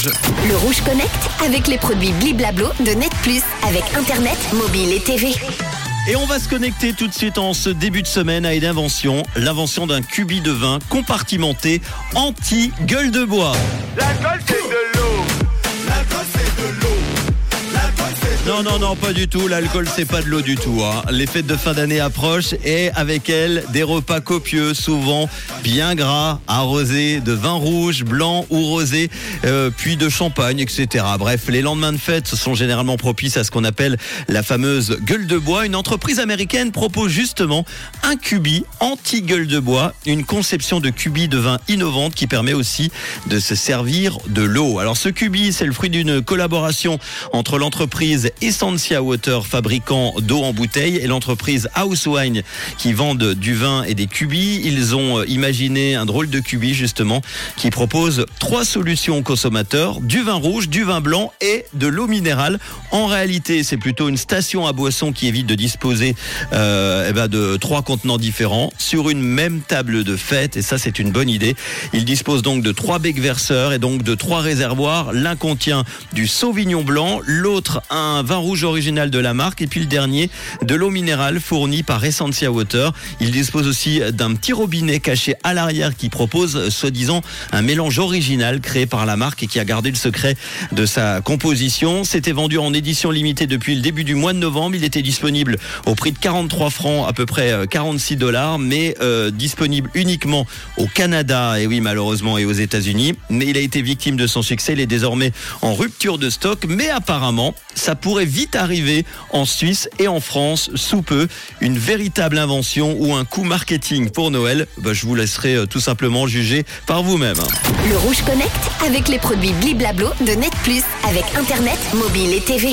Rouge. Le Rouge Connect avec les produits Bliblablo de Net Plus avec Internet, mobile et TV. Et on va se connecter tout de suite en ce début de semaine à une invention, l'invention d'un cubi de vin compartimenté anti-gueule de bois. Non, non, non, pas du tout. L'alcool, c'est pas de l'eau du tout. hein. Les fêtes de fin d'année approchent et avec elles, des repas copieux, souvent bien gras, arrosés de vin rouge, blanc ou rosé, euh, puis de champagne, etc. Bref, les lendemains de fête sont généralement propices à ce qu'on appelle la fameuse gueule de bois. Une entreprise américaine propose justement un cubi anti-gueule de bois, une conception de cubi de vin innovante qui permet aussi de se servir de l'eau. Alors ce cubi, c'est le fruit d'une collaboration entre l'entreprise Essentia Water, fabricant d'eau en bouteille, et l'entreprise House Wine, qui vendent du vin et des cubis. Ils ont euh, imaginé un drôle de cubi, justement, qui propose trois solutions aux consommateurs, du vin rouge, du vin blanc et de l'eau minérale. En réalité, c'est plutôt une station à boissons qui évite de disposer euh, eh ben, de trois contenants différents sur une même table de fête, et ça, c'est une bonne idée. Il dispose donc de trois becs verseurs et donc de trois réservoirs. L'un contient du Sauvignon blanc, l'autre un vin rouge original de la marque et puis le dernier de l'eau minérale fournie par Essentia Water. Il dispose aussi d'un petit robinet caché à l'arrière qui propose euh, soi-disant un mélange original créé par la marque et qui a gardé le secret de sa composition. C'était vendu en édition limitée depuis le début du mois de novembre. Il était disponible au prix de 43 francs, à peu près euh, 46 dollars, mais euh, disponible uniquement au Canada et oui malheureusement et aux États-Unis. Mais il a été victime de son succès. Il est désormais en rupture de stock, mais apparemment ça pourrait vite arriver en Suisse et en France sous peu. Une véritable invention ou un coup marketing pour Noël. Bah, je vous laisserai euh, tout simplement juger par vous-même. Le Rouge Connect avec les produits Bliblablo de Net Plus avec Internet, mobile et TV.